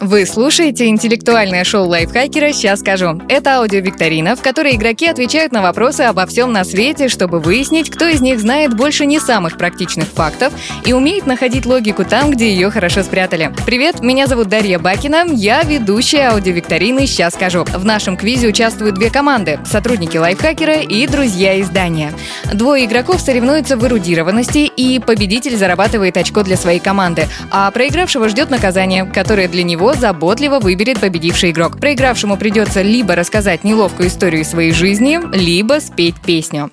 Вы слушаете интеллектуальное шоу лайфхакера «Сейчас скажу». Это аудиовикторина, в которой игроки отвечают на вопросы обо всем на свете, чтобы выяснить, кто из них знает больше не самых практичных фактов и умеет находить логику там, где ее хорошо спрятали. Привет, меня зовут Дарья Бакина, я ведущая аудиовикторины «Сейчас скажу». В нашем квизе участвуют две команды – сотрудники лайфхакера и друзья издания. Двое игроков соревнуются в эрудированности, и победитель зарабатывает очко для своей команды, а проигравшего ждет наказание, которое для него заботливо выберет победивший игрок. Проигравшему придется либо рассказать неловкую историю своей жизни, либо спеть песню.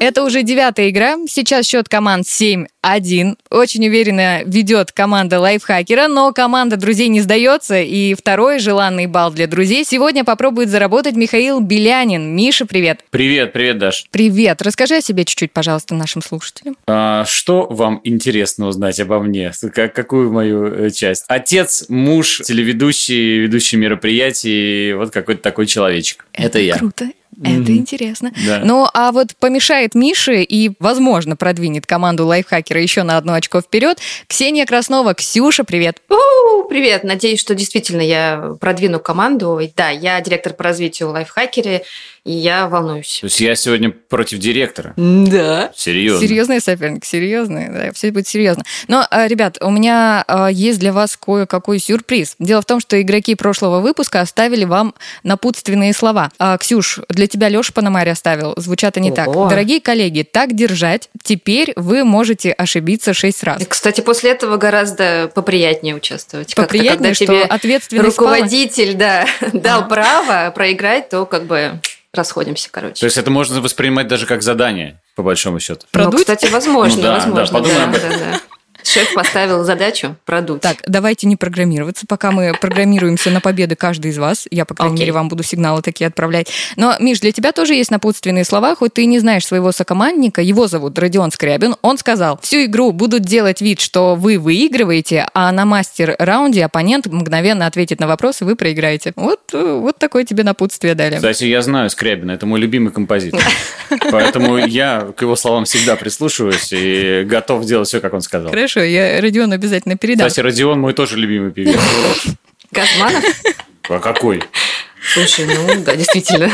Это уже девятая игра. Сейчас счет команд 7-1. Очень уверенно ведет команда лайфхакера, но команда друзей не сдается. И второй желанный балл для друзей сегодня попробует заработать Михаил Белянин. Миша, привет. Привет, привет, Даш. Привет. Расскажи о себе чуть-чуть, пожалуйста, нашим слушателям. А, что вам интересно узнать обо мне? Как, какую мою э, часть? Отец, муж, телеведущий, ведущий мероприятий, вот какой-то такой человечек. Это, Это я. Круто. Это mm-hmm. интересно. Да. Ну, а вот помешает Мише и, возможно, продвинет команду лайфхакера еще на одно очко вперед. Ксения Краснова. Ксюша, привет. У-у-у, привет. Надеюсь, что действительно я продвину команду. Да, я директор по развитию лайфхакере, и я волнуюсь. То есть я сегодня против директора? Да. Серьезно? Серьезный соперник, серьезный. Да, все будет серьезно. Но, а, ребят, у меня а, есть для вас кое-какой сюрприз. Дело в том, что игроки прошлого выпуска оставили вам напутственные слова. А, Ксюш, для тебя Леша Пономарь оставил. Звучат они так. Ого. Дорогие коллеги, так держать. Теперь вы можете ошибиться шесть раз. Кстати, после этого гораздо поприятнее участвовать. Поприятнее, когда что тебе ответственность руководитель да, дал А. право проиграть, то как бы расходимся, короче. То есть это можно воспринимать даже как задание, по большому счету? Ну, Продуть? кстати, возможно, Ну да, да, возможно. подумай об да, да. Шеф поставил задачу продуть. Так, давайте не программироваться, пока мы программируемся на победы каждый из вас. Я, по крайней Окей. мере, вам буду сигналы такие отправлять. Но, Миш, для тебя тоже есть напутственные слова, хоть ты и не знаешь своего сокомандника, его зовут Родион Скрябин. Он сказал, всю игру будут делать вид, что вы выигрываете, а на мастер-раунде оппонент мгновенно ответит на вопрос, и вы проиграете. Вот, э, вот такое тебе напутствие дали. Кстати, я знаю Скрябина, это мой любимый композитор. Поэтому я к его словам всегда прислушиваюсь и готов делать все, как он сказал. Хорошо, я Родиону обязательно передам. Кстати, Родион мой тоже любимый певец. Газманов? А какой? Слушай, ну да, действительно.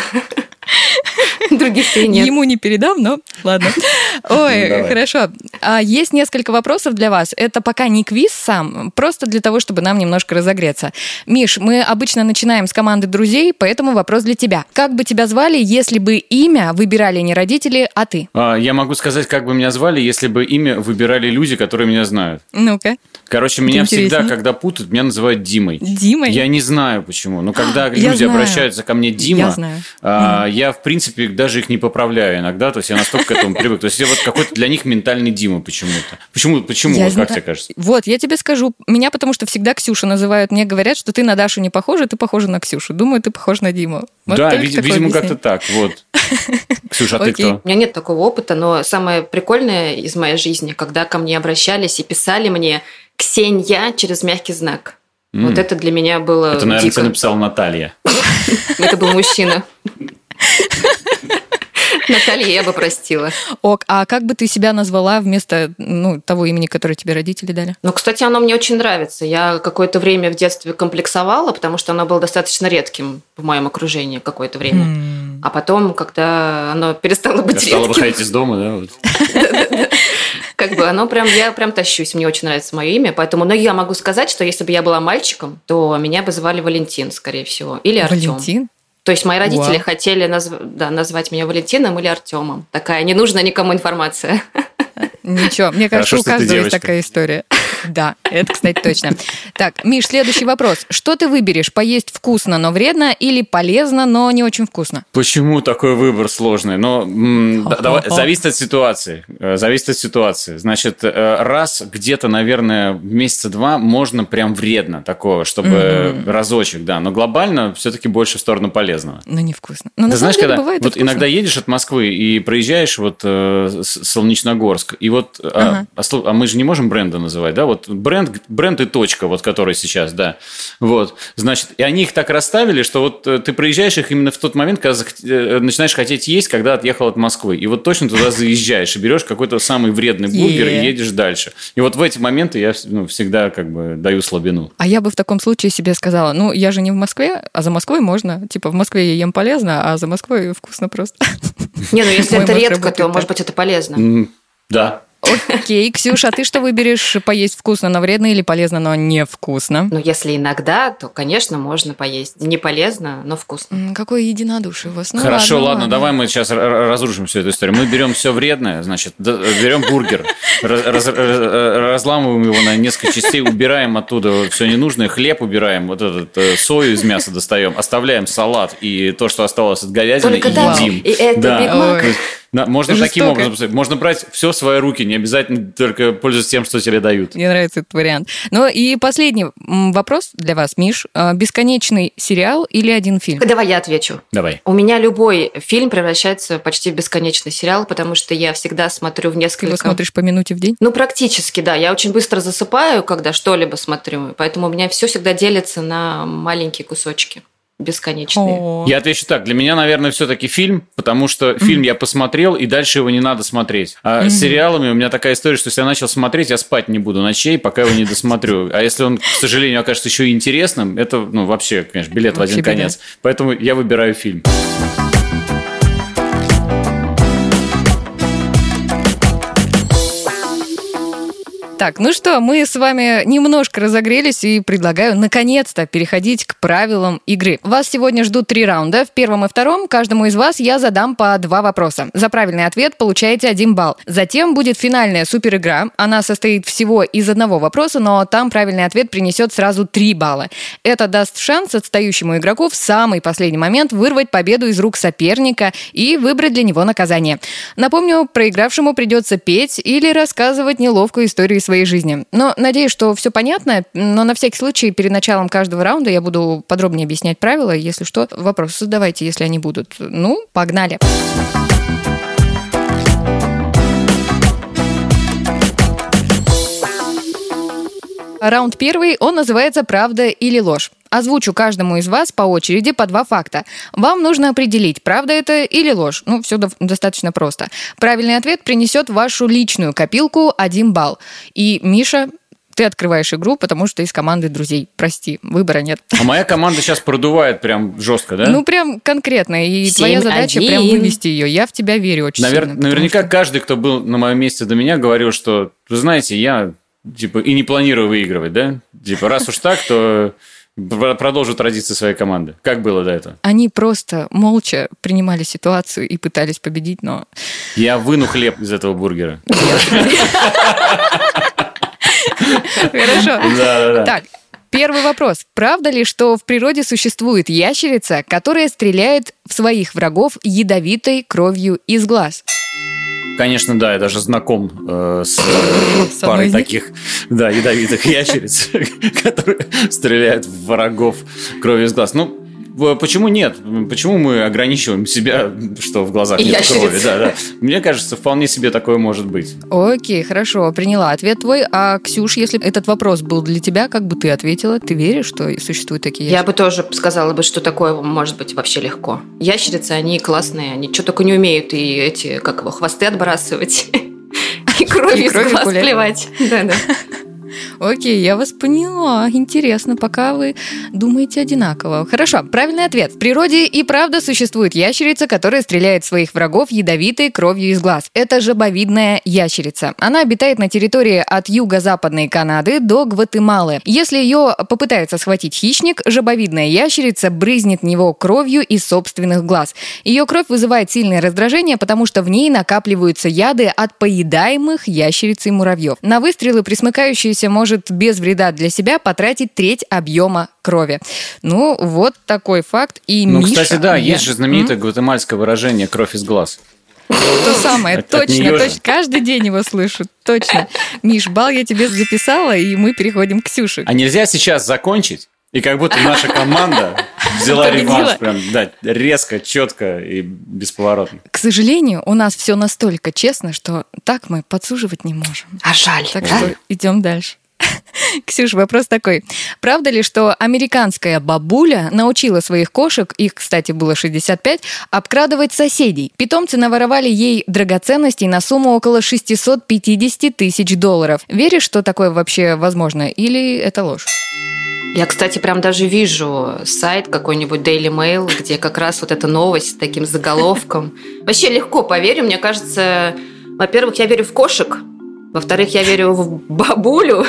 Других и нет. Ему не передам, но ладно. Ой, Ну, давай. хорошо. А, есть несколько вопросов для вас. Это пока не квиз сам, просто для того, чтобы нам немножко разогреться. Миш, мы обычно начинаем с команды друзей, поэтому вопрос для тебя. Как бы тебя звали, если бы имя выбирали не родители, а ты? А, Я могу сказать, как бы меня звали, если бы имя выбирали люди, которые меня знают. Ну-ка. Короче, меня интереснее. всегда, когда путают, меня называют Димой. Димой? Я не знаю почему, но когда Я люди знаю. обращаются ко мне Дима, Я знаю. а, я в принципе даже их не поправляю иногда, то есть я настолько к этому привык. То есть я вот какой-то для них ментальный Дима почему-то. Почему? Почему? Я Вот как тебе кажется? Вот, я тебе скажу. Меня потому что всегда Ксюша называют. Мне говорят, что ты на Дашу не похожа, ты похожа на Ксюшу. Думаю, ты похож на Диму. Вот да, вид- видимо, как-то так. Вот. Ксюша, а ты кто? У меня нет такого опыта, но самое прикольное из моей жизни, когда ко мне обращались и писали мне «Ксенья» через мягкий знак. М. Вот это для меня было Это, наверное, дико. тебе написала Наталья. Это был мужчина. Наталья я бы простила. Ок, а как бы ты себя назвала вместо ну, того имени, которое тебе родители дали? Но, кстати, оно мне очень нравится. Я какое-то время в детстве комплексовала, потому что оно было достаточно редким в моем окружении какое-то время. М. А потом, когда оно перестало быть Я редким, выходить из дома, да? как бы оно прям, я прям тащусь, мне очень нравится мое имя, поэтому, но я могу сказать, что если бы я была мальчиком, то меня бы звали Валентин, скорее всего, или Артем. Валентин? То есть мои родители Вау. хотели назв- да, назвать меня Валентином или Артемом. Такая ненужная никому информация. Ничего, мне кажется, Хорошо, у каждого есть такая история. Да, это, кстати, точно. Так, Миш, следующий вопрос. Что ты выберешь? Поесть вкусно, но вредно или полезно, но не очень вкусно? Почему такой выбор сложный? Но давай- зависит от ситуации. Э, Зависит от ситуации. Значит, э, раз где-то, наверное, месяца два можно прям вредно такого, чтобы разочек, да. Но глобально все-таки больше в сторону полезного. Но невкусно. Но Ну, Ты знаешь, когда вот вкусно. иногда едешь от Москвы и проезжаешь вот э, Солнечногорск, и вот, а, Ага. а а мы же не можем бренда называть, да? Вот вот бренд, бренд и точка, вот который сейчас, да. Вот, значит, и они их так расставили, что вот э, ты проезжаешь их именно в тот момент, когда э, начинаешь хотеть есть, когда отъехал от Москвы. И вот точно туда заезжаешь и берешь какой-то самый вредный бургер и едешь дальше. И вот в эти моменты я ну, всегда как бы даю слабину. А я бы в таком случае себе сказала, ну, я же не в Москве, а за Москвой можно. Типа в Москве я ем полезно, а за Москвой вкусно просто. Не, ну если это редко, то, может быть, это полезно. Да. Окей, Ксюша, а ты что выберешь? Поесть вкусно, но вредно или полезно, но невкусно? Ну, если иногда, то, конечно, можно поесть. Не полезно, но вкусно. Какое единодушие у вас. Ну, Хорошо, ладно, ладно, давай мы сейчас разрушим всю эту историю. Мы берем все вредное, значит, берем бургер, раз, разламываем его на несколько частей, убираем оттуда все ненужное, хлеб убираем, вот этот э, сою из мяса достаем, оставляем салат и то, что осталось от говядины, Только и едим. И это да. Биг Мак. Да, можно Жестоко. таким образом Можно брать все в свои руки, не обязательно только пользоваться тем, что тебе дают. Мне нравится этот вариант. Ну и последний вопрос для вас, Миш. А, бесконечный сериал или один фильм? Давай я отвечу. Давай. У меня любой фильм превращается почти в бесконечный сериал, потому что я всегда смотрю в несколько... Ты его смотришь по минуте в день? Ну, практически, да. Я очень быстро засыпаю, когда что-либо смотрю, поэтому у меня все всегда делится на маленькие кусочки бесконечные. О. Я отвечу так. Для меня, наверное, все-таки фильм, потому что mm. фильм я посмотрел, и дальше его не надо смотреть. А mm. с сериалами у меня такая история, что если я начал смотреть, я спать не буду ночей, пока его не досмотрю. А если он, к сожалению, окажется еще и интересным, это, ну, вообще, конечно, билет вообще в один конец. Поэтому я выбираю фильм. Так, ну что, мы с вами немножко разогрелись и предлагаю наконец-то переходить к правилам игры. Вас сегодня ждут три раунда. В первом и втором каждому из вас я задам по два вопроса. За правильный ответ получаете один балл. Затем будет финальная супер игра. Она состоит всего из одного вопроса, но там правильный ответ принесет сразу три балла. Это даст шанс отстающему игроку в самый последний момент вырвать победу из рук соперника и выбрать для него наказание. Напомню, проигравшему придется петь или рассказывать неловкую историю своей жизни. Но надеюсь, что все понятно, но на всякий случай перед началом каждого раунда я буду подробнее объяснять правила. Если что, вопросы задавайте, если они будут. Ну, погнали. Раунд первый, он называется «Правда или ложь». Озвучу каждому из вас по очереди по два факта. Вам нужно определить, правда это или ложь. Ну, все достаточно просто. Правильный ответ принесет вашу личную копилку 1 балл. И, Миша, ты открываешь игру, потому что из команды друзей. Прости, выбора нет. А моя команда сейчас продувает прям жестко, да? Ну, прям конкретно. И 7, твоя задача 1. прям вывести ее. Я в тебя верю очень Навер... сильно. Наверняка что... каждый, кто был на моем месте до меня, говорил, что, вы знаете, я типа и не планирую выигрывать, да? Типа, раз уж так, то продолжу традиции своей команды. Как было до этого? Они просто молча принимали ситуацию и пытались победить, но... Я выну хлеб из этого бургера. Хорошо. Да, да, да. Так, Первый вопрос. Правда ли, что в природе существует ящерица, которая стреляет в своих врагов ядовитой кровью из глаз? Конечно, да, я даже знаком э, с э, парой таких, да, ядовитых ящериц, которые стреляют в врагов кровью из глаз. Ну, Почему нет? Почему мы ограничиваем себя, что в глазах нет Ящерица. крови? Да, да. Мне кажется, вполне себе такое может быть. Окей, хорошо, приняла ответ твой. А, Ксюш, если этот вопрос был для тебя, как бы ты ответила? Ты веришь, что существуют такие ящерицы? Я бы тоже сказала бы, что такое может быть вообще легко. Ящерицы, они классные, они что только не умеют, и эти, как его, хвосты отбрасывать. И кровью из глаз плевать. Да, да. Окей, я вас поняла. Интересно, пока вы думаете одинаково. Хорошо, правильный ответ. В природе и правда существует ящерица, которая стреляет своих врагов ядовитой кровью из глаз. Это жабовидная ящерица. Она обитает на территории от юго-западной Канады до Гватемалы. Если ее попытается схватить хищник, жабовидная ящерица брызнет в него кровью из собственных глаз. Ее кровь вызывает сильное раздражение, потому что в ней накапливаются яды от поедаемых ящериц и муравьев. На выстрелы присмыкающиеся трудящийся может без вреда для себя потратить треть объема крови. Ну, вот такой факт. И ну, Миша... кстати, да, есть же знаменитое гватемальское выражение «кровь из глаз». То самое, точно, точно. Каждый день его слышу, точно. Миш, бал я тебе записала, и мы переходим к Ксюше. А нельзя сейчас закончить? И как будто наша команда взяла реванш прям, да, резко, четко и бесповоротно. К сожалению, у нас все настолько честно, что так мы подсуживать не можем. А жаль, Так да? что идем дальше. Ксюш, вопрос такой. Правда ли, что американская бабуля научила своих кошек, их, кстати, было 65, обкрадывать соседей? Питомцы наворовали ей драгоценностей на сумму около 650 тысяч долларов. Веришь, что такое вообще возможно? Или это ложь? Я, кстати, прям даже вижу сайт какой-нибудь Daily Mail, где как раз вот эта новость с таким заголовком. Вообще легко поверю, мне кажется, во-первых, я верю в кошек, во-вторых, я верю в бабулю,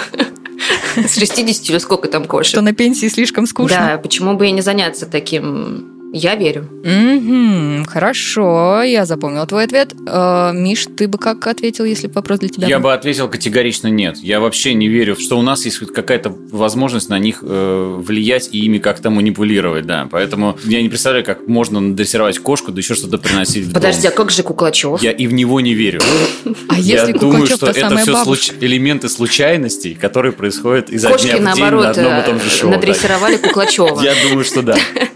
с 60 или сколько там кошек. Что на пенсии слишком скучно. Да, почему бы и не заняться таким я верю. Угу, хорошо, я запомнила твой ответ. Э, Миш, ты бы как ответил, если бы вопрос для тебя Я был? бы ответил категорично нет. Я вообще не верю, что у нас есть какая-то возможность на них э, влиять и ими как-то манипулировать, да. Поэтому я не представляю, как можно надрессировать кошку, да еще что-то приносить в Подожди, дом. а как же Куклачев? Я и в него не верю. А если я думаю, что то это все случ- элементы случайностей, которые происходят изо Кошки, дня в день на наоборот, одном и том же э, шоу. да. надрессировали Куклачева. Я думаю, что да.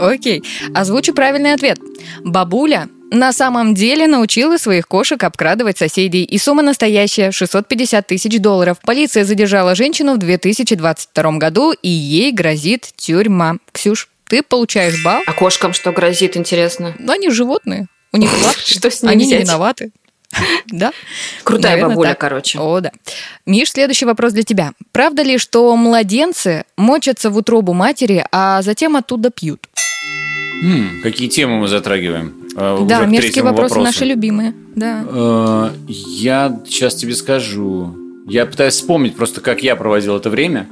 Окей, озвучу правильный ответ. Бабуля на самом деле научила своих кошек обкрадывать соседей. И сумма настоящая – 650 тысяч долларов. Полиция задержала женщину в 2022 году, и ей грозит тюрьма. Ксюш, ты получаешь балл. А кошкам что грозит, интересно? Но они животные. У них лапки. Что с ними Они не виноваты. Да? Крутая Наверное, бабуля, так. короче. О, да. Миш, следующий вопрос для тебя. Правда ли, что младенцы мочатся в утробу матери, а затем оттуда пьют? М, Какие темы мы затрагиваем? Э, да, мерзкие вопросы вопросу. наши любимые. Да. Э, Я сейчас тебе скажу. Я пытаюсь вспомнить просто, как я проводил это время.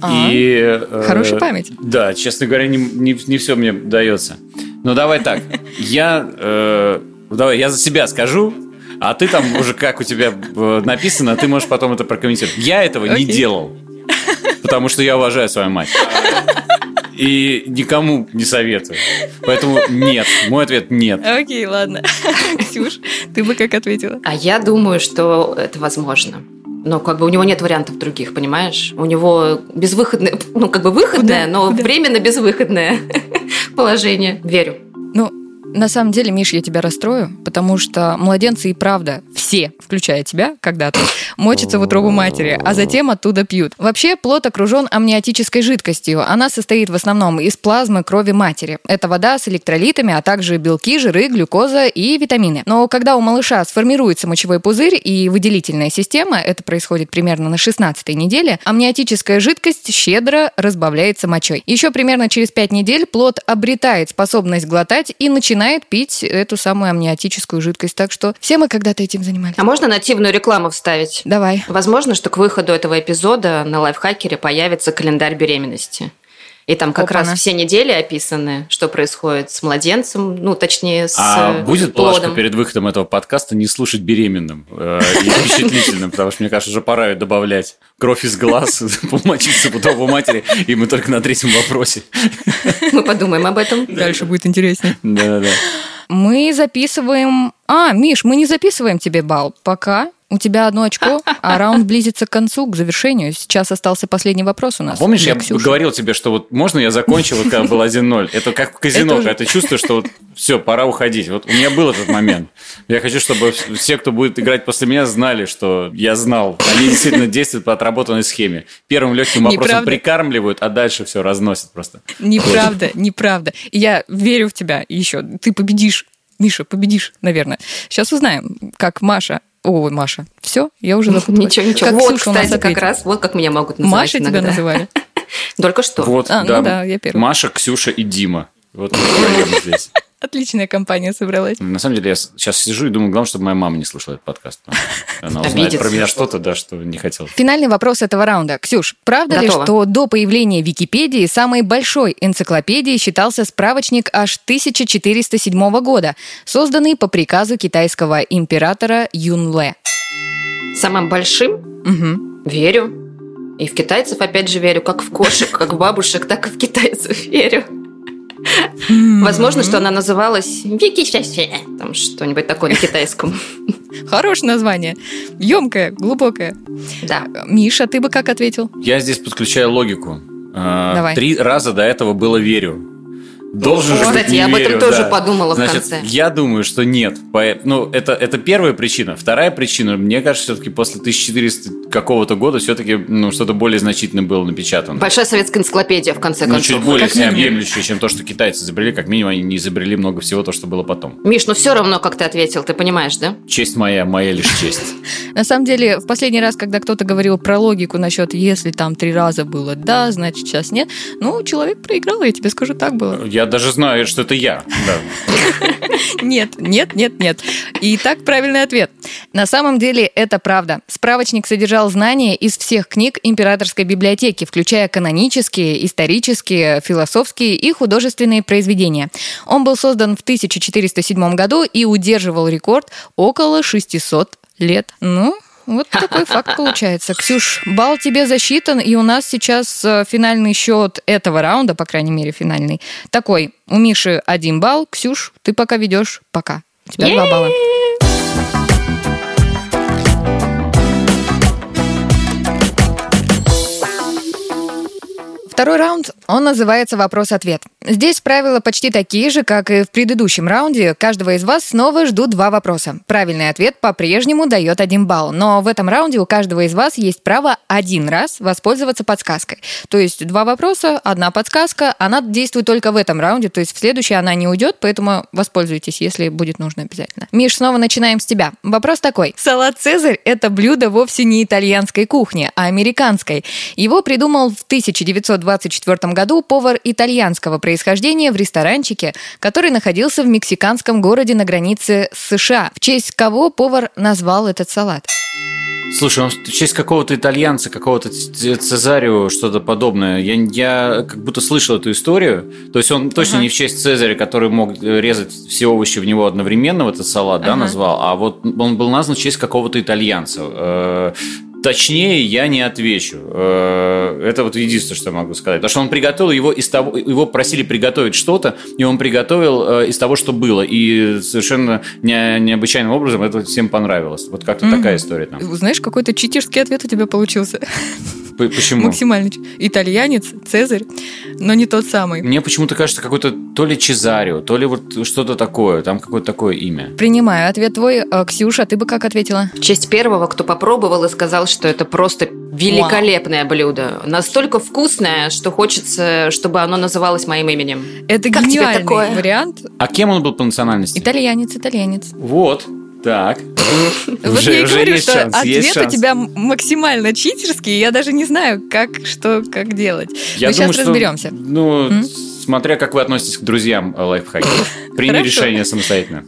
А, И, э, Хорошая память. Да, честно говоря, не, не, все мне дается. Но давай так. Я, э, давай, я за себя скажу, а ты там уже как у тебя э, написано, ты можешь потом это прокомментировать. Я этого не делал, потому что я уважаю свою мать. И никому не советую. Поэтому нет. Мой ответ нет. Окей, ладно. Ксюш, ты бы как ответила? А я думаю, что это возможно. Но как бы у него нет вариантов других, понимаешь? У него безвыходное, ну как бы выходное, Куда? но Куда? временно безвыходное положение. Верю. На самом деле, Миш, я тебя расстрою, потому что младенцы и правда все, включая тебя когда-то, мочатся в утробу матери, а затем оттуда пьют. Вообще, плод окружен амниотической жидкостью. Она состоит в основном из плазмы крови матери. Это вода с электролитами, а также белки, жиры, глюкоза и витамины. Но когда у малыша сформируется мочевой пузырь и выделительная система, это происходит примерно на 16 неделе, амниотическая жидкость щедро разбавляется мочой. Еще примерно через 5 недель плод обретает способность глотать и начинает пить эту самую амниотическую жидкость. Так что все мы когда-то этим занимались. А можно нативную рекламу вставить? Давай. Возможно, что к выходу этого эпизода на лайфхакере появится календарь беременности. И там как Опа-на. раз все недели описаны, что происходит с младенцем, ну, точнее, с А э, будет плашка плодом. перед выходом этого подкаста не слушать беременным э, и впечатлительным, потому что, мне кажется, уже пора добавлять кровь из глаз, помочиться в утробу матери, и мы только на третьем вопросе. Мы подумаем об этом. Дальше будет интереснее. Да-да-да. Мы записываем... А, Миш, мы не записываем тебе балл. Пока у тебя одно очко, а раунд близится к концу, к завершению. Сейчас остался последний вопрос у нас. Помнишь, для я Ксюши. говорил тебе, что вот можно я закончу, вот когда был 1-0? Это как в казино, Это когда ты чувствуешь, что вот все, пора уходить. Вот у меня был этот момент. Я хочу, чтобы все, кто будет играть после меня, знали, что я знал. Они действительно действуют по отработанной схеме. Первым легким вопросом Неправда. прикармливают, а дальше все разносят просто. Неправда, неправда. И Я верю в тебя еще. Ты победишь. Миша, победишь, наверное. Сейчас узнаем, как Маша... Ой, Маша. Все, я уже запуталась. Ничего, ничего. Как вот, Ксюша у нас кстати, как раз, вот как меня могут называть Маша тебя иногда. называли. Только что. Вот, А, ну да. да, я первая. Маша, Ксюша и Дима. Вот мы здесь. Отличная компания собралась. На самом деле, я сейчас сижу и думаю, главное, чтобы моя мама не слышала этот подкаст. Она узнает про меня что-то, да, что не хотела. Финальный вопрос этого раунда. Ксюш, правда ли, что до появления Википедии самой большой энциклопедией считался справочник аж 1407 года, созданный по приказу китайского императора Юнле? Самым большим Мгм. верю. И в китайцев, опять же, верю. Как в кошек, как в бабушек, так и в китайцев верю. Возможно, что она называлась Вики Там что-нибудь такое на китайском. Хорошее название. Емкое, глубокое. Да. Миша, ты бы как ответил? Я здесь подключаю логику. А, Давай. Три раза до этого было верю. Должен же Кстати, быть, не я об этом верю, тоже да. подумала в Значит, конце. я думаю, что нет. Ну, это, это первая причина. Вторая причина, мне кажется, все-таки после 1400 какого-то года все-таки ну, что-то более значительное было напечатано. Большая советская энциклопедия, в конце Ну, концов. чуть более всеобъемлющее, чем то, что китайцы изобрели. Как минимум, они не изобрели много всего, то, что было потом. Миш, ну все равно, как ты ответил, ты понимаешь, да? Честь моя, моя лишь честь. На самом деле, в последний раз, когда кто-то говорил про логику насчет, если там три раза было да, значит сейчас нет, ну, человек проиграл, я тебе скажу, так было. Я даже знаю, что это я. Нет, нет, нет, нет. И так правильный ответ. На самом деле это правда. Справочник содержал знания из всех книг императорской библиотеки, включая канонические, исторические, философские и художественные произведения. Он был создан в 1407 году и удерживал рекорд около 600 лет. Ну, вот такой факт получается. Ксюш, балл тебе засчитан, и у нас сейчас э, финальный счет этого раунда, по крайней мере, финальный. Такой, у Миши один балл, Ксюш, ты пока ведешь, пока. У тебя два балла. Второй раунд, он называется «Вопрос-ответ». Здесь правила почти такие же, как и в предыдущем раунде. Каждого из вас снова ждут два вопроса. Правильный ответ по-прежнему дает один балл. Но в этом раунде у каждого из вас есть право один раз воспользоваться подсказкой. То есть два вопроса, одна подсказка. Она действует только в этом раунде, то есть в следующий она не уйдет, поэтому воспользуйтесь, если будет нужно обязательно. Миш, снова начинаем с тебя. Вопрос такой. Салат «Цезарь» — это блюдо вовсе не итальянской кухни, а американской. Его придумал в 1924 году повар итальянского происхождения в ресторанчике, который находился в мексиканском городе на границе с США. В честь кого повар назвал этот салат? Слушай, он в честь какого-то итальянца, какого-то Ц- Цезарио, что-то подобное. Я, я как будто слышал эту историю. То есть он точно Ага. не в честь Цезаря, который мог э, резать все овощи в него одновременно в этот салат, да, Ага. назвал. А вот он был назван в честь какого-то итальянца. Точнее, я не отвечу. Э, Это вот единственное, что я могу сказать. Потому что он приготовил его из того, его просили приготовить что-то, и он приготовил э, из того, что было. И совершенно не- необычайным образом это всем понравилось. Вот как-то Мгм. такая история там. Знаешь, какой-то читерский ответ у тебя получился. Почему? Максимально. Итальянец, Цезарь, но не тот самый. Мне почему-то кажется, какой-то то ли Чезарио, то ли вот что-то такое. Там какое-то такое имя. Принимаю ответ твой. А, Ксюша, ты бы как ответила? В честь первого, кто попробовал и сказал, что это просто великолепное блюдо. Настолько вкусное, что хочется, чтобы оно называлось моим именем. Это Как гениальный такое? вариант. А кем он был по национальности? Итальянец, итальянец. Вот. Так. вот я и говорю, что шанс, ответ у тебя максимально читерский, я даже не знаю, как, что, как делать. Я Мы думаю, сейчас что, разберемся. Ну, М? смотря как вы относитесь к друзьям э. Приняли Хорошо. решение самостоятельно.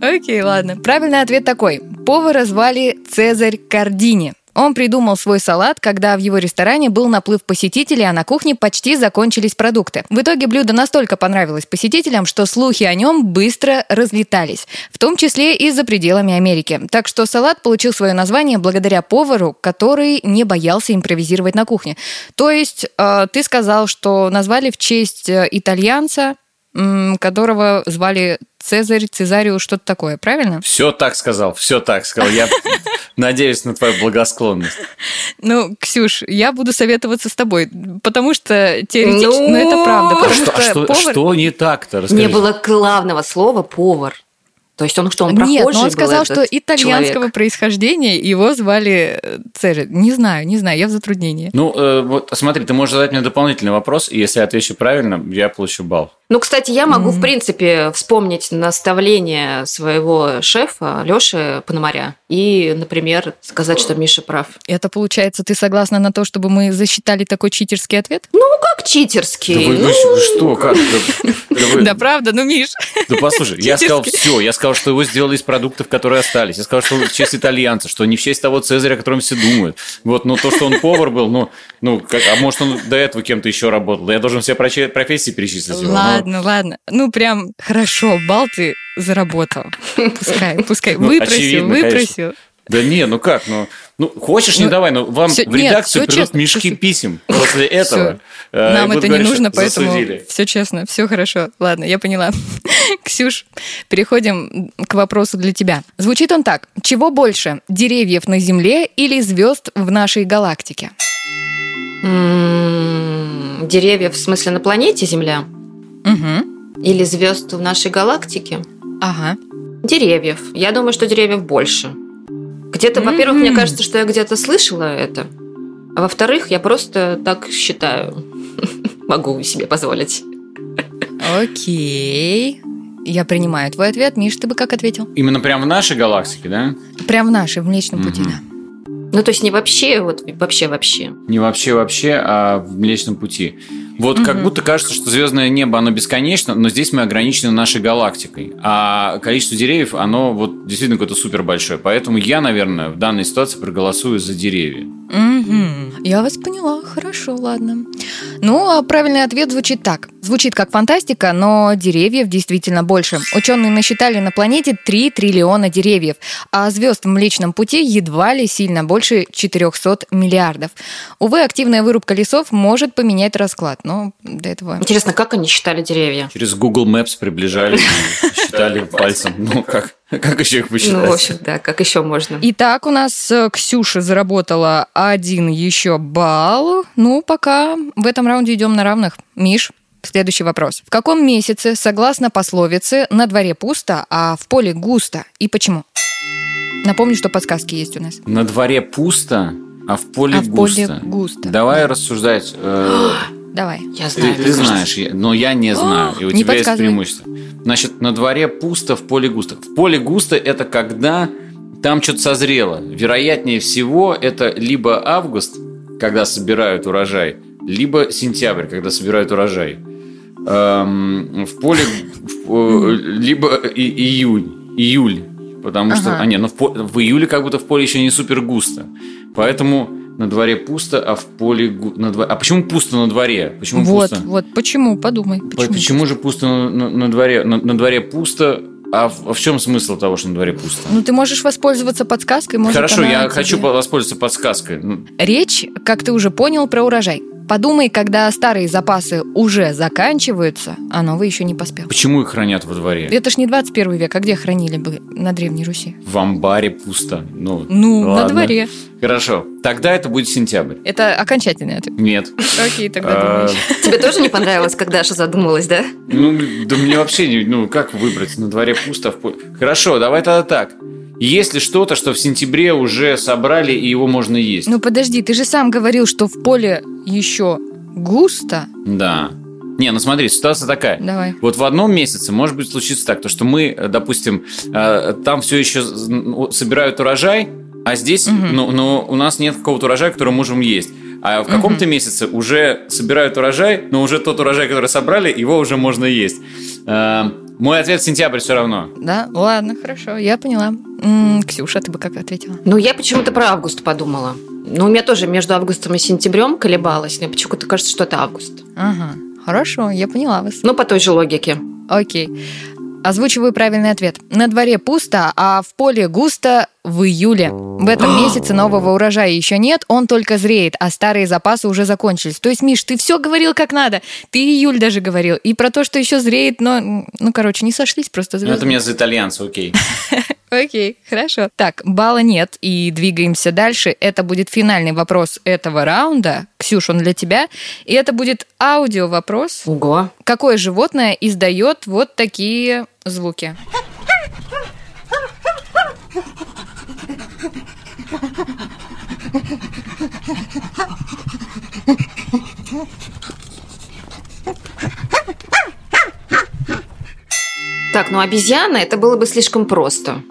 Окей, ладно. Правильный ответ такой. Повара звали Цезарь Кардини. Он придумал свой салат, когда в его ресторане был наплыв посетителей, а на кухне почти закончились продукты. В итоге блюдо настолько понравилось посетителям, что слухи о нем быстро разлетались, в том числе и за пределами Америки. Так что салат получил свое название благодаря повару, который не боялся импровизировать на кухне. То есть э, ты сказал, что назвали в честь э, итальянца, которого звали Цезарь, Цезарио, что-то такое, правильно? Все так сказал, все так сказал. Я надеюсь на твою благосклонность. Ну, Ксюш, я буду советоваться с тобой, потому что теоретически, Ну, ну, это правда, А потому что, что, а что- повар... что не так-то? Расскажи. Не было главного слова повар. То есть он что, он прохожий Нет, но он сказал, что итальянского человек? происхождения его звали э, Цезарь. Не знаю, не знаю, я в затруднении. Ну, э, вот смотри, ты можешь задать мне дополнительный вопрос, и если я отвечу правильно, я получу балл. Ну, кстати, я могу, Мгм. в принципе, вспомнить наставление своего шефа Лёши Пономаря и, например, сказать, что Миша прав. Это получается, ты согласна на то, чтобы мы засчитали такой читерский ответ? Ну, как читерский. Да вы, Ну, вы что, как? Да, вы- Да, правда, ну, Миш. Да послушай, я сказал все. Я сказал, что его сделали из продуктов, которые остались. Я сказал, что он в честь итальянца, что не в честь того Цезаря, о котором все думают. Вот, но то, что он повар был, ну, ну как, а может, он до этого кем-то еще работал. Я должен все профессии перечислить его. Но- Ладно, ладно. Ну, прям хорошо, бал ты заработал. Пускай, пускай. Ну, Выпросил, очевидно, выпросил. Да не, ну как, ну, ну хочешь, не Ну, давай, но вам всё- в нет, редакцию всё придут честно, мешки слушай. писем после этого. э, Нам это будут не говорить, нужно, поэтому засудили. все честно, все хорошо. Ладно, я поняла. Ксюш, переходим к вопросу для тебя. Звучит он так. Чего больше, деревьев на Земле или звезд в нашей галактике? м, Деревья, в смысле, на планете Земля? Угу. или звезд в нашей галактике? Ага. Деревьев. Я думаю, что деревьев больше. Где-то, М-м. во-первых, мне кажется, что я где-то слышала это. А во-вторых, я просто так считаю. Могу себе позволить. Окей. Я принимаю твой ответ. Миш, ты бы как ответил? Именно прям в нашей галактике, да? Прям в нашей, в Млечном пути, да. Ну, то есть не вообще, вот вообще-вообще. Не вообще-вообще, а в Млечном пути. Вот как Мгм. будто кажется, что звездное небо, оно бесконечно, но здесь мы ограничены нашей галактикой. А количество деревьев, оно вот действительно какое-то супер большое. Поэтому я, наверное, в данной ситуации проголосую за деревья. Мгм. Я вас поняла. Хорошо, ладно. Ну, а правильный ответ звучит так. Звучит как фантастика, но деревьев действительно больше. Ученые насчитали на планете 3 триллиона деревьев, а звезд в Млечном Пути едва ли сильно больше 400 миллиардов. Увы, активная вырубка лесов может поменять расклад, но до этого... Интересно, как они считали деревья? Через Google Maps приближали, и считали пальцем. Ну, как, как еще их посчитать? Ну, в общем, да, как еще можно? Итак, у нас э, Ксюша заработала один еще балл. Ну, пока в этом раунде идем на равных. Миш, следующий вопрос. В каком месяце, согласно пословице, на дворе пусто, а в поле густо? И почему? Напомню, что подсказки есть у нас. На дворе пусто, а в поле А в поле густо. густо. Давай рассуждать. э, Давай. Я Ты, знаю. ты кажется. знаешь, я- но я не знаю. И у Не тебя есть преимущество. Значит, на дворе пусто, в поле густо. В поле густо это когда там что-то созрело. Вероятнее всего, это либо август, когда собирают урожай, либо сентябрь, когда собирают урожай. Эм, в поле в- э, либо и- июнь, июль. Потому что, Ага. а не, ну в, в июле как будто в поле еще не супер густо. Поэтому на дворе пусто, а в поле гу- на дво- А почему пусто на дворе? Почему вот, пусто? вот. Почему? Подумай. Почему, Почему? же пусто на, на- на дворе? На, на дворе пусто. А в, а в чем смысл того, что на дворе пусто? Ну, ты можешь воспользоваться подсказкой. Может, Хорошо, я тебе- хочу воспользоваться подсказкой. Ну, Речь, как ты уже понял, про урожай. Подумай, когда старые запасы уже заканчиваются, а новый еще не поспел. Почему их хранят во дворе? Это ж не 21 век, а где хранили бы на Древней Руси? В амбаре пусто. Ну, Ну, на ладно. дворе. Хорошо. Тогда это будет сентябрь. Это окончательный ответ. Нет. Окей, тогда А, думаешь. Тебе тоже не понравилось, когда Даша задумалась, да? Ну, да мне вообще не... Ну, как выбрать? На дворе пусто. Хорошо, давай тогда так. Есть ли что-то, что в сентябре уже собрали, и его можно есть? Ну подожди, ты же сам говорил, что в поле еще густо. Да. Не, ну смотри, ситуация такая. Давай. Вот в одном месяце может быть случиться так, то что мы, э, допустим, э, там все еще собирают урожай, а здесь, Мгм. ну, ну, у нас нет какого-то урожая, который можем есть. А в каком-то месяце уже собирают урожай, но уже тот урожай, который собрали, его уже можно есть. Э, Мой ответ сентябрь все равно. Да? Ладно, хорошо, я поняла. М, Ксюша, ты бы как ответила? Ну, я почему-то про август подумала. Ну, у меня тоже между августом и сентябрем колебалась. Мне почему-то кажется, что это август. Ага, хорошо, я поняла вас. Ну, по той же логике. Окей. Озвучиваю правильный ответ. На дворе пусто, а в поле густо в июле. В этом месяце нового урожая еще нет, он только зреет, а старые запасы уже закончились. То есть, Миш, ты все говорил как надо. Ты июль даже говорил. И про то, что еще зреет, но, ну, короче, не сошлись просто Ну, звезды. это меня за итальянца, окей. Окей, хорошо. Так, балла нет, и двигаемся дальше. Это будет финальный вопрос этого раунда. Ксюш, он для тебя. И это будет аудио вопрос. Ого. Какое животное издает вот такие звуки? Так, ну обезьяна, это было бы слишком просто.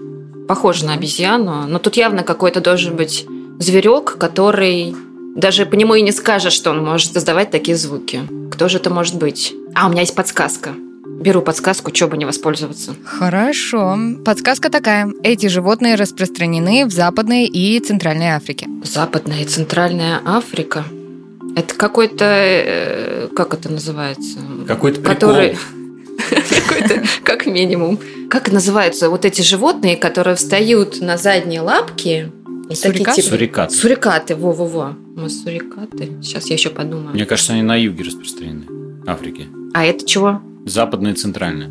Похоже на обезьяну, но тут явно какой-то должен быть зверек, который даже по нему и не скажешь, что он может издавать такие звуки. Кто же это может быть? А, у меня есть подсказка. Беру подсказку, что бы не воспользоваться. Хорошо. Подсказка такая. Эти животные распространены в Западной и Центральной Африке. Западная и Центральная Африка. Это какой-то... э, как это называется? Какой-то прикол. Который... Какой-то, как минимум. Как называются вот эти животные, которые встают на задние лапки? Такие Сурикаты? типа- Сурикат. Сурикаты, во-во-во. Мы сурикаты. Сейчас я еще подумаю. Мне кажется, они на юге распространены. Африки. А это чего? Западная и центральная.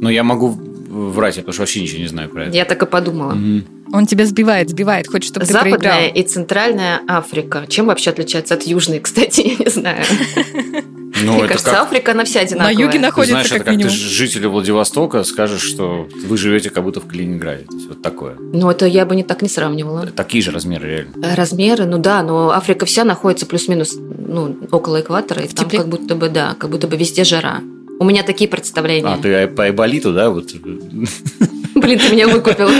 Но я могу врать, я потому что вообще ничего не знаю про это. Я так и подумала. Мгм. Он тебя сбивает, сбивает, хочет, чтобы ты Западная проиграл. и Центральная Африка. Чем вообще отличается от Южной, кстати, я не знаю. Ну, Мне кажется, как... Африка, она вся одинаковая. На юге находится, знаешь, как это как минимум. ты житель Владивостока скажешь, что вы живете как будто в Калининграде. То есть вот такое. Ну, это я бы не так не сравнивала. Такие же размеры реально. Э, размеры, ну да, но Африка вся находится плюс-минус ну, около экватора, и в там тепле? как будто бы, да, как будто бы везде жара. У меня такие представления. А, ты по Айболиту, да? Вот. Блин, ты меня выкупил.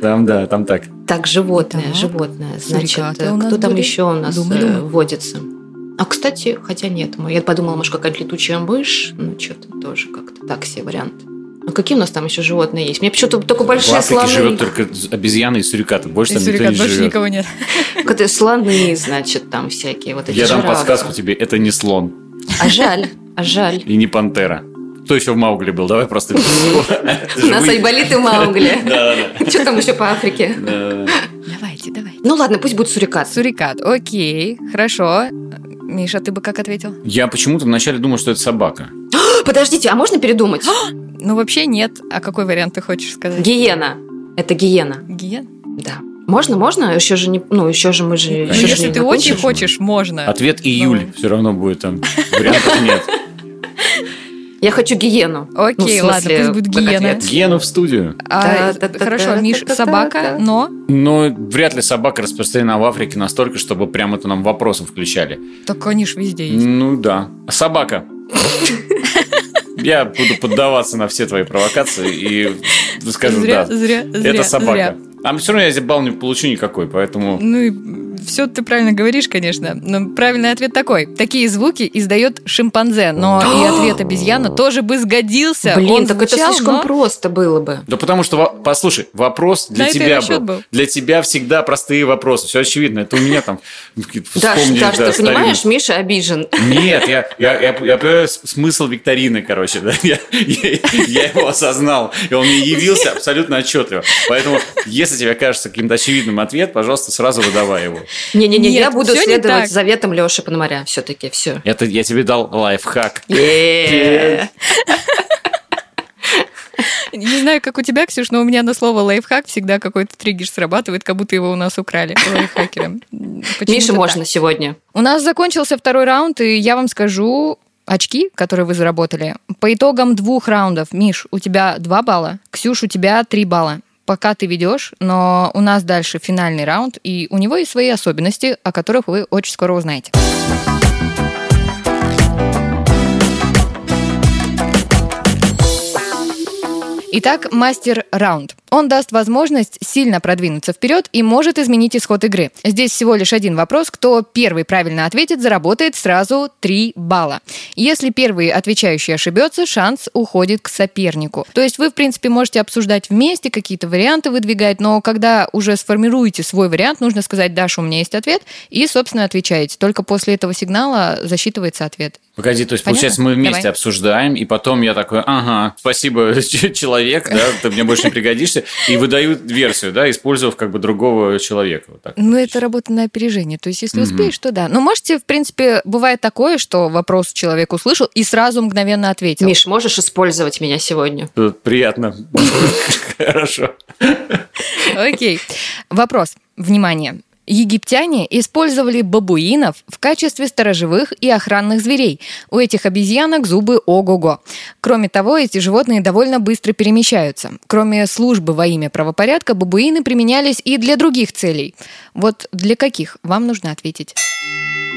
Там, да, там так. Так, животное, да. животное. Значит, кто там были? еще у нас думаю, думаю. водится? А, кстати, хотя нет, я подумала, может, какая-то летучая мышь. Ну, что-то тоже как-то так себе вариант. А какие у нас там еще животные есть? Мне почему-то только большие В Африке слоны. живет только обезьяны и сурикаты. Больше и там сурикат, никто не больше живет. никого нет. Это слоны, значит, там всякие. Вот эти Я жирафы. дам подсказку тебе, это не слон. А жаль, а жаль. И не пантера. Кто еще в Маугли был? Давай просто... У нас Айболит и Маугли. Что там еще по Африке? Давайте, давайте. Ну ладно, пусть будет сурикат. Сурикат, окей, хорошо. Миша, ты бы как ответил? Я почему-то вначале думал, что это собака. Подождите, а можно передумать? Ну, вообще нет. А какой вариант ты хочешь сказать? Гиена. Это гиена. Гиен? Да. Можно, можно? Еще же не, ну еще же мы же. Ну, еще же если не ты очень хочешь, можно. Ответ июль. Ну. Все равно будет там. Вариантов нет. Я хочу гиену. Окей, Ну, в смысле, ладно, пусть будет гиена. Гену в студию. А, Да-да-да-да-да-да-да. хорошо, Миш, собака, но Но вряд ли собака распространена в Африке настолько, чтобы прям это нам вопросом включали. так они ж везде есть. Ну да. Собака. Я буду поддаваться на все твои провокации и скажу да. зря, зря, Это собака. А все равно я здесь балл не получу никакой, поэтому... Ну и все ты правильно говоришь, конечно. Но правильный ответ такой. Такие звуки издает шимпанзе, но и ответ обезьяна тоже бы сгодился. Блин, Он так это звучал, слишком но- просто было бы. Да потому что, послушай, вопрос для На это и тебя был. был. Для тебя всегда простые вопросы. Все очевидно. Это у меня там Даш, вспомнили, Даш, да, ты понимаешь, Миша обижен. Нет, я, я, я, я понимаю смысл викторины, короче, да. Я, я- я его осознал, и он мне явился абсолютно отчетливо. Поэтому, если тебе кажется каким-то очевидным ответ, пожалуйста, сразу выдавай его. Не-не-не, я буду следовать заветам Леши Пономаря все-таки, все. Это я тебе дал лайфхак. Не знаю, как у тебя, Ксюш, но у меня на слово лайфхак всегда какой-то триггер срабатывает, как будто его у нас украли Мише так. можно сегодня. У нас закончился второй раунд, и я вам скажу очки, которые вы заработали. По итогам двух раундов, Миш, у тебя 2 балла, Ксюш, у тебя 3 балла. Пока ты ведешь, но у нас дальше финальный раунд, и у него есть свои особенности, о которых вы очень скоро узнаете. Итак, мастер-раунд. Он даст возможность сильно продвинуться вперед и может изменить исход игры. Здесь всего лишь один вопрос. Кто первый правильно ответит, заработает сразу 3 балла. Если первый отвечающий ошибется, шанс уходит к сопернику. То есть вы, в принципе, можете обсуждать вместе, какие-то варианты выдвигать, но когда уже сформируете свой вариант, нужно сказать, Даша, у меня есть ответ, и, собственно, отвечаете. Только после этого сигнала засчитывается ответ. Погоди, то есть, Понятно? получается, мы вместе Давай. обсуждаем, и потом я такой, ага, спасибо, человек, да, ты мне больше не пригодишься, и выдаю версию, да, использовав как бы другого человека. Вот так. Ну, это работа на опережение. То есть, если Мгм. успеешь, то да. Но можете, в принципе, бывает такое, что вопрос человек услышал и сразу мгновенно ответил. Миш, можешь использовать меня сегодня? Тут Приятно. Хорошо. Окей. Вопрос. Внимание. Египтяне использовали бабуинов в качестве сторожевых и охранных зверей. У этих обезьянок зубы ого-го. Кроме того, эти животные довольно быстро перемещаются. Кроме службы во имя правопорядка, бабуины применялись и для других целей. Вот для каких? Вам нужно ответить.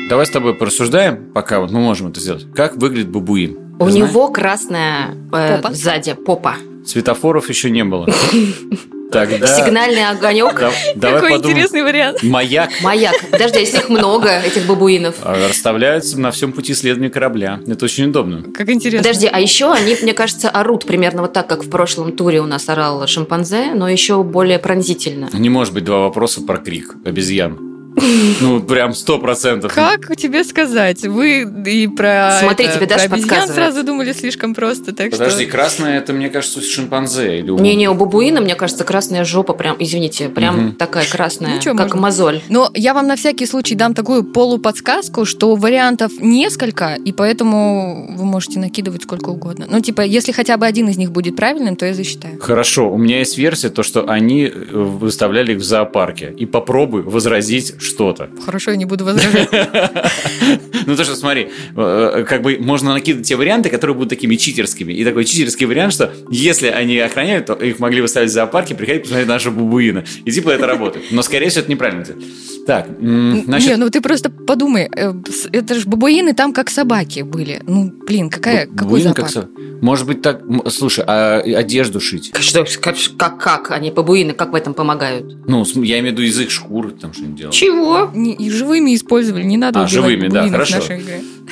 Давай с тобой порассуждаем, пока вот мы можем это сделать. Как выглядит бабуин? У Ты знаешь? него красная э, Попа? сзади попа. Светофоров еще не было. Тогда... Сигнальный огонек. Да- Давай Какой подумаем. интересный вариант. Маяк Маяк. Подожди, а если их много, этих бабуинов? а, расставляются на всем пути следования корабля. Это очень удобно. Как интересно. Подожди, а еще они, мне кажется, орут примерно вот так, как в прошлом туре у нас орал шимпанзе, но еще более пронзительно. Не может быть два вопроса про крик обезьян. Ну, прям сто процентов. Как тебе сказать? Вы и про, Смотри, это, тебе про Даша обезьян сразу думали слишком просто, так Подожди, что... красное это, мне кажется, шимпанзе. Не-не, у бабуина, мне кажется, красная жопа прям, извините, прям Мгм. такая красная, Ну, чё, как можно. мозоль. Но я вам на всякий случай дам такую полуподсказку, что вариантов несколько, и поэтому вы можете накидывать сколько угодно. Ну, типа, если хотя бы один из них будет правильным, то я засчитаю. Хорошо, у меня есть версия, то, что они э, выставляли их в зоопарке. И попробуй возразить, что-то. Хорошо, я не буду возражать. Ну, то, что, смотри, э, как бы можно накидывать те варианты, которые будут такими читерскими. И такой читерский вариант, что если они охраняют, то их могли выставить в зоопарке, приходить посмотреть нашего бабуина. И типа это работает. Но, скорее всего, это неправильно. Так, значит... Не, ну ты просто подумай, э, это же бабуины там как собаки были. Ну, блин, какая, какой зоопарк? Как Может быть так... Слушай, а одежду шить? Что, как, как, как? Они бабуины как в этом помогают? Ну, я имею в виду язык шкуры, там что-нибудь делать. Чего? Не, и живыми использовали, не надо а, живыми, да, хорошо.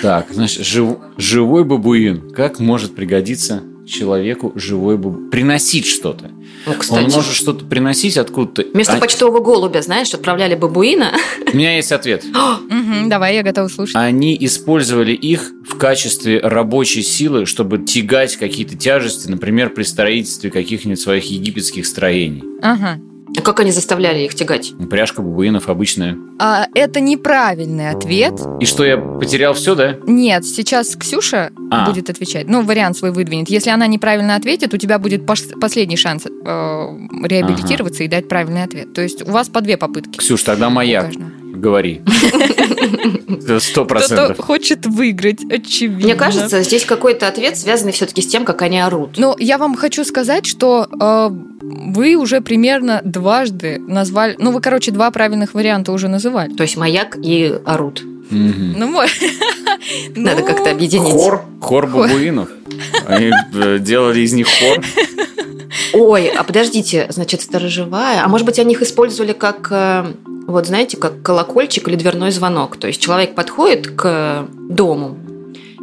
Так, значит, жив, живой бабуин. Как может пригодиться человеку живой бабуин? Приносить что-то. Ну, кстати. Он может что-то приносить откуда-то. Вместо а... почтового голубя, знаешь, отправляли бабуина. У меня есть ответ. Давай, я готова слушать. Они использовали их в качестве рабочей силы, чтобы тягать какие-то тяжести, например, при строительстве каких-нибудь своих египетских строений. Ага. А как они заставляли их тягать? Пряжка бабуинов обычная. А, это неправильный ответ. И что, я потерял все, да? Нет, сейчас Ксюша а. будет отвечать. Ну, вариант свой выдвинет. Если она неправильно ответит, у тебя будет последний шанс э, реабилитироваться ага. и дать правильный ответ. То есть у вас по две попытки. Ксюш, тогда моя. Говори. Сто процентов. Кто-то хочет выиграть, очевидно. Мне кажется, здесь какой-то ответ, связанный все-таки с тем, как они орут. Ну, я вам хочу сказать, что э, вы уже примерно дважды назвали... Ну, вы, короче, два правильных варианта уже называли. То есть маяк и орут. Ну, Надо как-то объединить. Хор, хор бабуинов. Они э, делали из них хор. Ой, а подождите, значит, сторожевая. А может быть, они их использовали как э, вот знаете, как колокольчик или дверной звонок. То есть человек подходит к дому,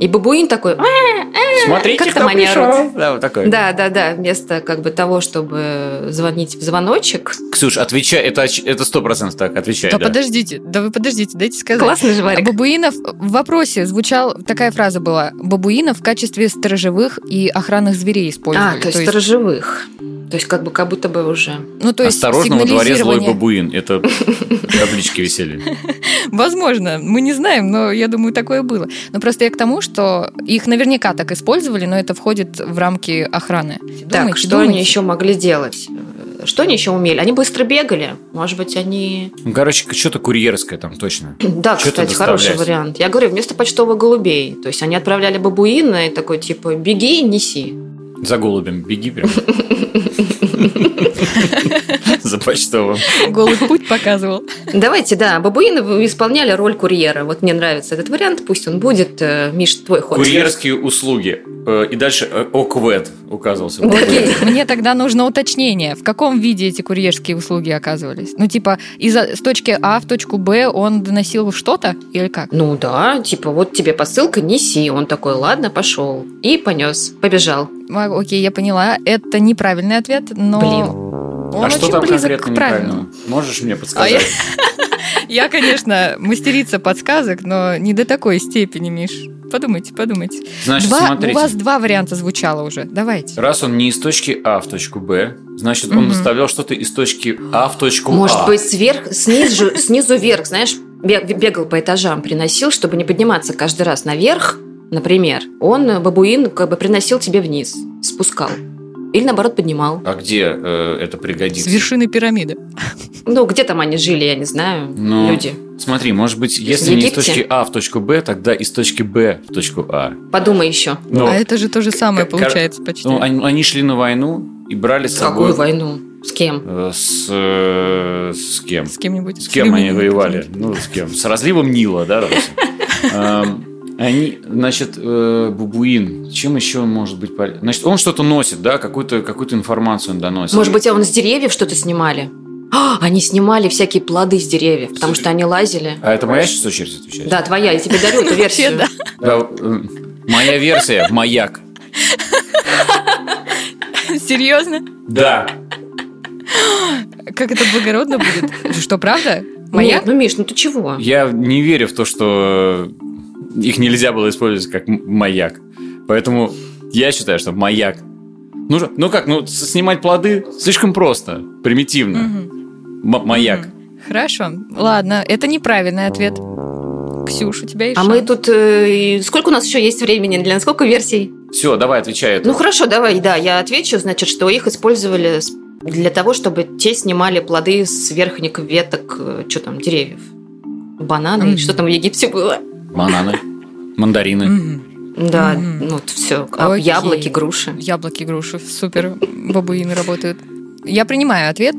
и бабуин такой, «А, а, смотрите, как кто пришел. Да, вот такой. Да, да, да. Вместо как бы того, чтобы звонить в звоночек. Ксюш, отвечай, это это сто процентов так, отвечай. Да, да, подождите, да вы подождите, дайте сказать. Классный же варик. Бабуинов в вопросе звучал такая фраза была: бабуинов в качестве сторожевых и охранных зверей использовали. А, то есть, то есть... сторожевых. То есть как бы как будто бы уже. Ну то есть осторожно во дворе злой бабуин. Это таблички висели. Возможно, мы не знаем, но я думаю такое было. Но просто я к тому, что их наверняка так использовали, но это входит в рамки охраны. Так, думайте, что думайте. они еще могли делать? Что они еще умели? Они быстро бегали. Может быть, они... Ну, короче, что-то курьерское там точно. Да, что-то кстати, хороший вариант. Я говорю, вместо почтовых голубей. То есть они отправляли бабуина и такой, типа, беги и неси. За голубем беги прям. Почтовым. Голый путь показывал. Давайте, да, бабуины исполняли роль курьера. Вот мне нравится этот вариант, пусть он будет. Э, Миш, твой ход. Курьерские услуги. Э, и дальше э, ОКВЭД указывался. Окей, мне тогда нужно уточнение. В каком виде эти курьерские услуги оказывались? Ну, типа, из с точки А в точку Б он доносил что-то или как? Ну да, типа, вот тебе посылка, неси. Он такой, ладно, пошел. И понес, побежал. Окей, я поняла. Это неправильный ответ, но... Блин. Он а что там конкретно неправильно? Можешь мне подсказать? А я, я, конечно, мастерица подсказок, но не до такой степени, Миш. Подумайте, подумайте. Значит, два, смотрите. У вас два варианта звучало уже. Давайте. Раз он не из точки А в точку Б, значит, он доставлял что-то из точки А в точку Может А. Может быть, сверх, снизу, снизу вверх, знаешь, бегал по этажам, приносил, чтобы не подниматься каждый раз наверх, например. Он, бабуин, как бы приносил тебе вниз, спускал. Или наоборот поднимал. А где э, это пригодится? С вершины пирамиды. Ну, где там они жили, я не знаю, Но, люди. Смотри, может быть, если не из точки А в точку Б, тогда из точки Б в точку А. Подумай еще. Но, а это же то же самое получается почти. Ну, они, они шли на войну и брали с собой... Какую войну? С кем? Э, с, э, с кем? С кем-нибудь. С кем они воевали? Ну, с кем? С разливом Нила, да, допустим. Они, значит, э, бубуин, чем еще он может быть полезен? Значит, он что-то носит, да, какую-то какую информацию он доносит. Может быть, он с деревьев что-то снимали? А, они снимали всякие плоды с деревьев, потому что они лазили. А это моя сейчас очередь отвечать? Да, твоя, я тебе дарю эту версию. Да, э, моя версия – маяк. Серьезно? Да. Как это благородно будет? Что, правда? Маяк? Нет, ну, Миш, ну ты чего? Я не верю в то, что их нельзя было использовать как маяк. Поэтому я считаю, что маяк. Ну, ну как, ну снимать плоды слишком просто, примитивно. Угу. Маяк. Угу. Хорошо. Ладно, это неправильный ответ. Ксюша, у тебя есть А шанс. мы тут... Э, сколько у нас еще есть времени? Для сколько версий? Все, давай, отвечай. Это. Ну хорошо, давай, да, я отвечу. Значит, что их использовали для того, чтобы те снимали плоды с верхних веток, э, что там, деревьев. бананы. Что там в Египте было? Бананы, мандарины. Да, ну все. Яблоки, груши. Яблоки, груши. Супер. Бабуины работают. Я принимаю ответ.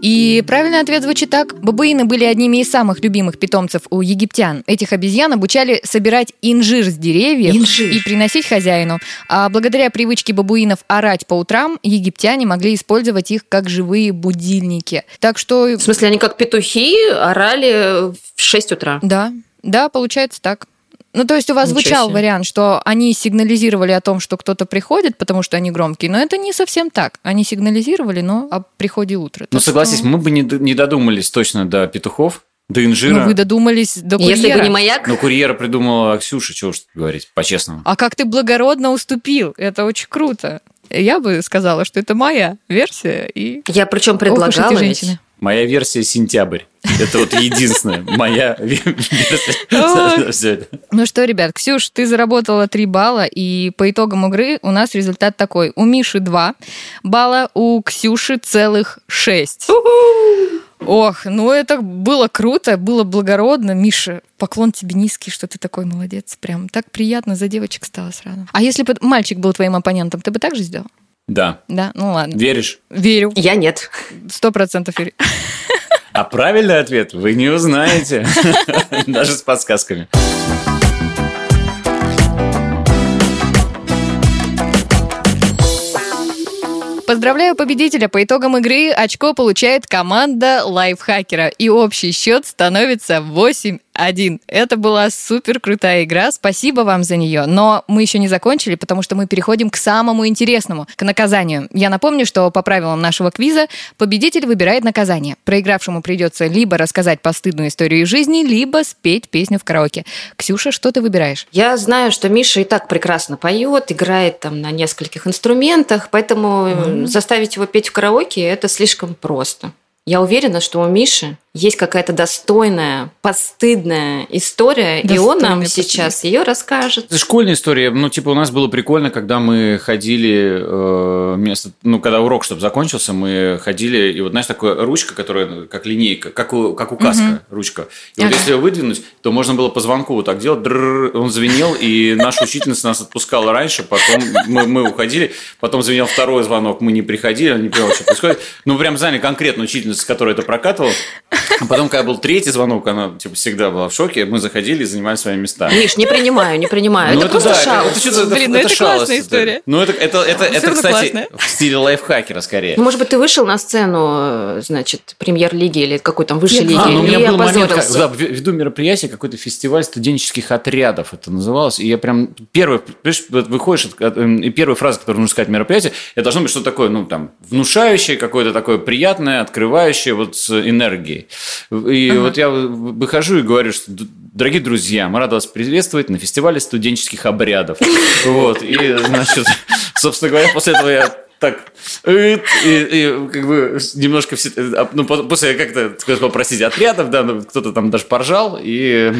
И правильный ответ звучит так. Бабуины были одними из самых любимых питомцев у египтян. Этих обезьян обучали собирать инжир с деревьев Инжир. и приносить хозяину. А благодаря привычке бабуинов орать по утрам, египтяне могли использовать их как живые будильники. Так что... В смысле, они как петухи орали в 6 утра? Да, да, получается так. Ну, то есть у вас Ничего звучал себе. вариант, что они сигнализировали о том, что кто-то приходит, потому что они громкие, но это не совсем так. Они сигнализировали, но о приходе утра. Ну, согласись, что- мы бы не, не додумались точно до петухов, до инжира. Ну, вы додумались до курьера. Если бы не маяк, Но курьера придумала Ксюша, чего уж тут говорить, по-честному. А как ты благородно уступил, это очень круто. Я бы сказала, что это моя версия, и... я причем Ох уж эти предлагала ведь. женщины. Моя версия сентябрь. Это вот единственная моя версия. Ну что, ребят, Ксюш, ты заработала 3 балла, и по итогам игры у нас результат такой. У Миши 2 балла, у Ксюши целых 6. Ох, ну это было круто, было благородно. Миша, поклон тебе низкий, что ты такой молодец. Прям так приятно за девочек стало сразу. А если бы мальчик был твоим оппонентом, ты бы так же сделал? Да. Да, ну ладно. Веришь? Верю. Я нет. Сто процентов верю. А правильный ответ вы не узнаете. Даже с подсказками. Поздравляю победителя! По итогам игры очко получает команда лайфхакера. И общий счет становится 8-1. Это была супер крутая игра. Спасибо вам за нее. Но мы еще не закончили, потому что мы переходим к самому интересному, к наказанию. Я напомню, что по правилам нашего квиза победитель выбирает наказание. Проигравшему придется либо рассказать постыдную историю из жизни, либо спеть песню в караоке. Ксюша, что ты выбираешь? Я знаю, что Миша и так прекрасно поет, играет там на нескольких инструментах, поэтому э, заставить его петь в караоке это слишком просто. Я уверена, что у Миши есть какая-то достойная, постыдная история, и он нам Достойная, сейчас ее расскажет. Это школьная история. Ну, типа, у нас было прикольно, когда мы ходили э. Ну, когда урок, чтобы закончился, мы ходили, и вот, знаешь, такая ручка, которая как линейка, как, у, как указка ручка. И вот если ее выдвинуть, то можно было по звонку вот так делать, дрррр, он звенел, и наша учительница нас отпускала раньше, потом мы, мы уходили, потом звенел второй звонок, мы не приходили, не поняли, что происходит. Ну, прям знали конкретную учительницу, которая это прокатывала. А потом, когда был третий звонок, она, типа, всегда была в шоке, мы заходили и занимали свои места. Миш, не принимаю, не принимаю. Ну, это, просто да, это- шаус. Это, что-то- это- Блин, ну это это шалость, классная это. история. Ну, это, это, это, это, кстати, классная. в стиле лайфхакера скорее. Ну, может быть, ты вышел на сцену, э, значит, премьер-лиги или какой там высшей лиги, А, ну, у меня и был момент, как, да, веду мероприятие, какой-то фестиваль студенческих отрядов это называлось, и я прям первый, выходишь, от- и первая фраза, которую нужно сказать в мероприятии, это должно быть что-то такое, ну, там, внушающее, какое-то такое приятное, открывающее вот с энергией. И вот я выхожу и говорю, что «Д- Дорогие друзья, мы рады вас приветствовать на фестивале студенческих обрядов. Вот, и, значит, собственно говоря, после этого я так, и, и как бы немножко все, а, ну, по- после как-то сказал, простите, отрядов, да, ну, кто-то там даже поржал, и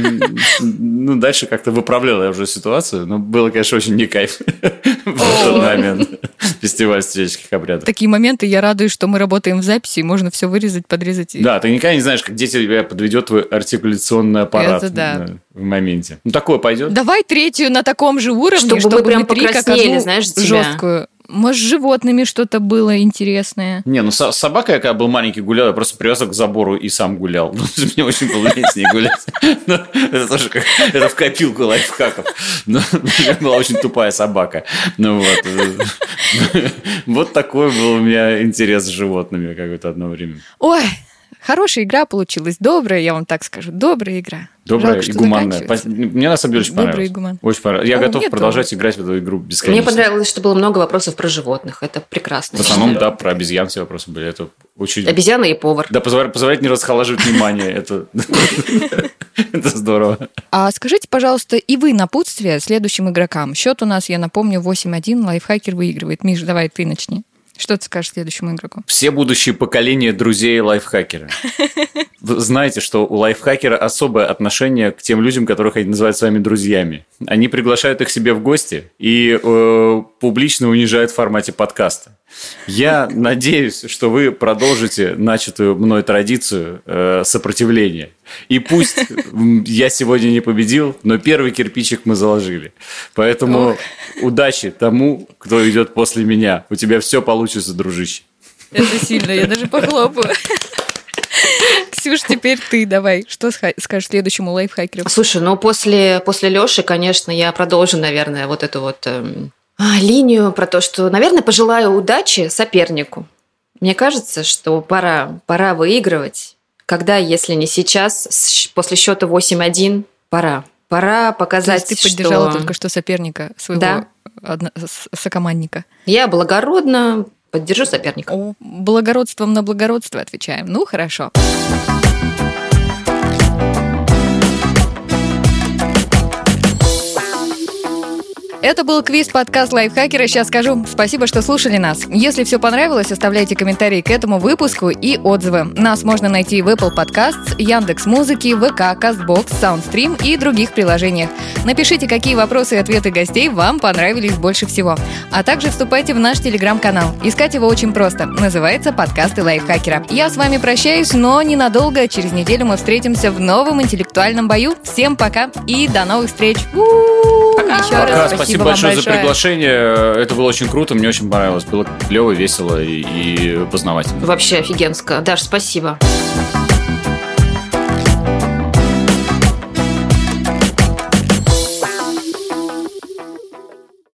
ну, дальше как-то выправлял я уже ситуацию, но было, конечно, очень не кайф в тот момент. Фестиваль студенческих обрядов. Такие моменты я радуюсь, что мы работаем в записи, и можно все вырезать, подрезать. Да, ты никогда не знаешь, как где тебя подведет твой артикуляционный аппарат Это да. в моменте. Ну, такое пойдет? Давай третью на таком же уровне, Чтобы чтобы, мы прям не три, как покраснели, одну знаешь, жесткую. Может, с животными что-то было интересное. Не, ну с собакой, я когда был маленький гулял, я просто привез ее к забору и сам гулял. Ну, мне очень было с ней гулять. Но это тоже как, это в копилку лайфхаков. Но у меня была очень тупая собака. Ну вот. Вот такой был у меня интерес с животными какое-то одно время. Ой, хорошая игра получилась. Добрая, я вам так скажу. Добрая игра. Добрая Жалко, и гуманная. Пос- Мне на самом деле очень Добрая понравилось. и гуманная. Очень понравилось. Я А, готов мне продолжать тоже. играть в эту игру Мне бесконечно. понравилось, что было много вопросов про животных. Это прекрасно. В основном, да, про обезьян все вопросы были. Это очень... Обезьяна и повар. Да, позволяет, позволяет не расхолаживать внимание. Это, это здорово. А скажите, пожалуйста, и вы напутствие следующим игрокам. Счет у нас, я напомню, 8-1. Лайфхакер выигрывает. Миш, давай ты начни. Что ты скажешь следующему игроку? Все будущие поколения друзей лайфхакера. Вы знаете, что у лайфхакера особое отношение к тем людям, которых они называют своими друзьями. Они приглашают их себе в гости и э, публично унижают в формате подкаста. Я надеюсь, что вы продолжите начатую мной традицию э, сопротивления И пусть я сегодня не победил, но первый кирпичик мы заложили. Поэтому Ох. удачи тому, кто идет после меня. У тебя все получится, дружище. Это сильно, я даже похлопаю. Ксюш, теперь ты давай. Что скажешь следующему лайфхакеру? Слушай, ну после, после Лёши, конечно, я продолжу, наверное, вот эту вот эм, а, линию про то, что, наверное, пожелаю удачи сопернику. Мне кажется, что пора, пора выигрывать. Когда, если не сейчас, после счета 8-1, пора. Пора показать, То есть ты поддержала что... только что соперника своего да. одно... сокомандника. Я благородно поддержу соперника. Благородством на благородство отвечаем. Ну, хорошо. Хорошо. Это был квиз-подкаст Лайфхакера. Сейчас скажу спасибо, что слушали нас. Если все понравилось, оставляйте комментарии к этому выпуску и отзывы. Нас можно найти в Apple Podcasts, Яндекс Музыки, ВК, Castbox, Soundstream и других приложениях. Напишите, какие вопросы и ответы гостей вам понравились больше всего. А также вступайте в наш телеграм-канал. Искать его очень просто. Называется «Подкасты лайфхакера». Я с вами прощаюсь, но ненадолго. Через неделю мы встретимся в новом интеллектуальном бою. Всем пока и до новых встреч. Пока. Еще пока. раз спасибо спасибо большое, большое за приглашение. Это было очень круто, мне очень понравилось. Было клево, весело и, и познавательно. Вообще офигенско. Даш, спасибо. Спасибо.